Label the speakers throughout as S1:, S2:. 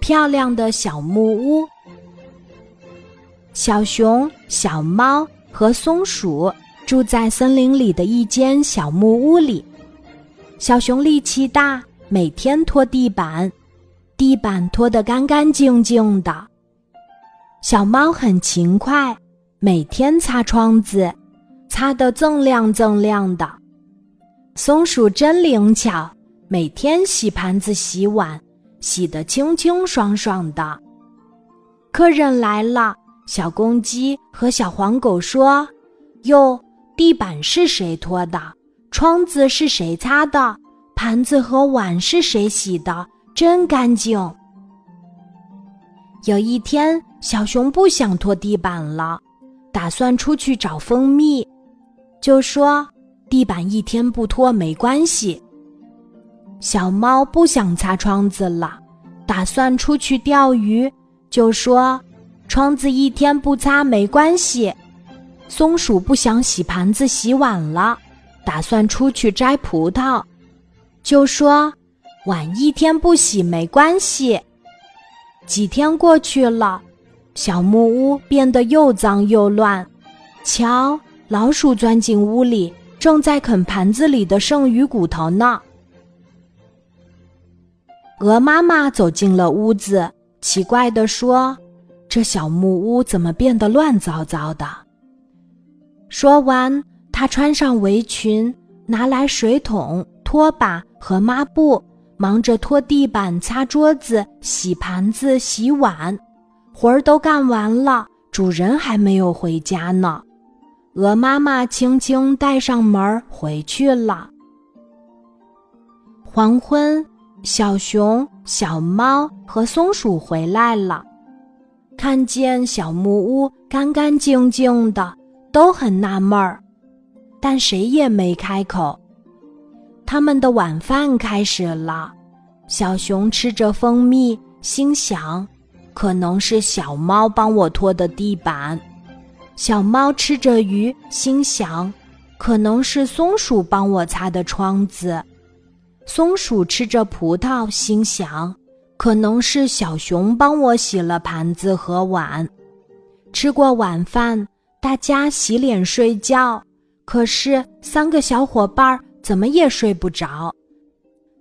S1: 漂亮的小木屋。小熊、小猫和松鼠住在森林里的一间小木屋里。小熊力气大，每天拖地板，地板拖得干干净净的。小猫很勤快，每天擦窗子，擦得锃亮锃亮的。松鼠真灵巧，每天洗盘子、洗碗，洗得清清爽爽的。客人来了，小公鸡和小黄狗说：“哟，地板是谁拖的？窗子是谁擦的？盘子和碗是谁洗的？真干净。”有一天，小熊不想拖地板了，打算出去找蜂蜜，就说。地板一天不拖没关系。小猫不想擦窗子了，打算出去钓鱼，就说：“窗子一天不擦没关系。”松鼠不想洗盘子洗碗了，打算出去摘葡萄，就说：“碗一天不洗没关系。”几天过去了，小木屋变得又脏又乱。瞧，老鼠钻进屋里。正在啃盘子里的剩余骨头呢。鹅妈妈走进了屋子，奇怪地说：“这小木屋怎么变得乱糟糟的？”说完，她穿上围裙，拿来水桶、拖把和抹布，忙着拖地板、擦桌子、洗盘子、洗碗。活儿都干完了，主人还没有回家呢。鹅妈妈轻轻带上门回去了。黄昏，小熊、小猫和松鼠回来了，看见小木屋干干净净的，都很纳闷儿，但谁也没开口。他们的晚饭开始了，小熊吃着蜂蜜，心想：可能是小猫帮我拖的地板。小猫吃着鱼，心想：“可能是松鼠帮我擦的窗子。”松鼠吃着葡萄，心想：“可能是小熊帮我洗了盘子和碗。”吃过晚饭，大家洗脸睡觉。可是三个小伙伴怎么也睡不着，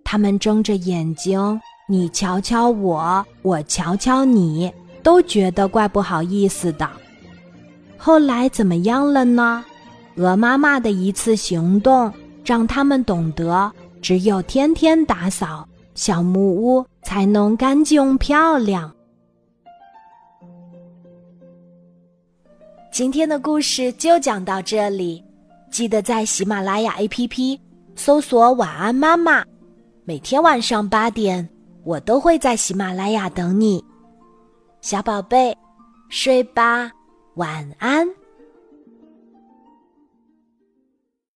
S1: 他们睁着眼睛，你瞧瞧我，我瞧瞧你，都觉得怪不好意思的。后来怎么样了呢？鹅妈妈的一次行动让他们懂得，只有天天打扫小木屋，才能干净漂亮。今天的故事就讲到这里，记得在喜马拉雅 APP 搜索“晚安妈妈”，每天晚上八点，我都会在喜马拉雅等你，小宝贝，睡吧。晚安。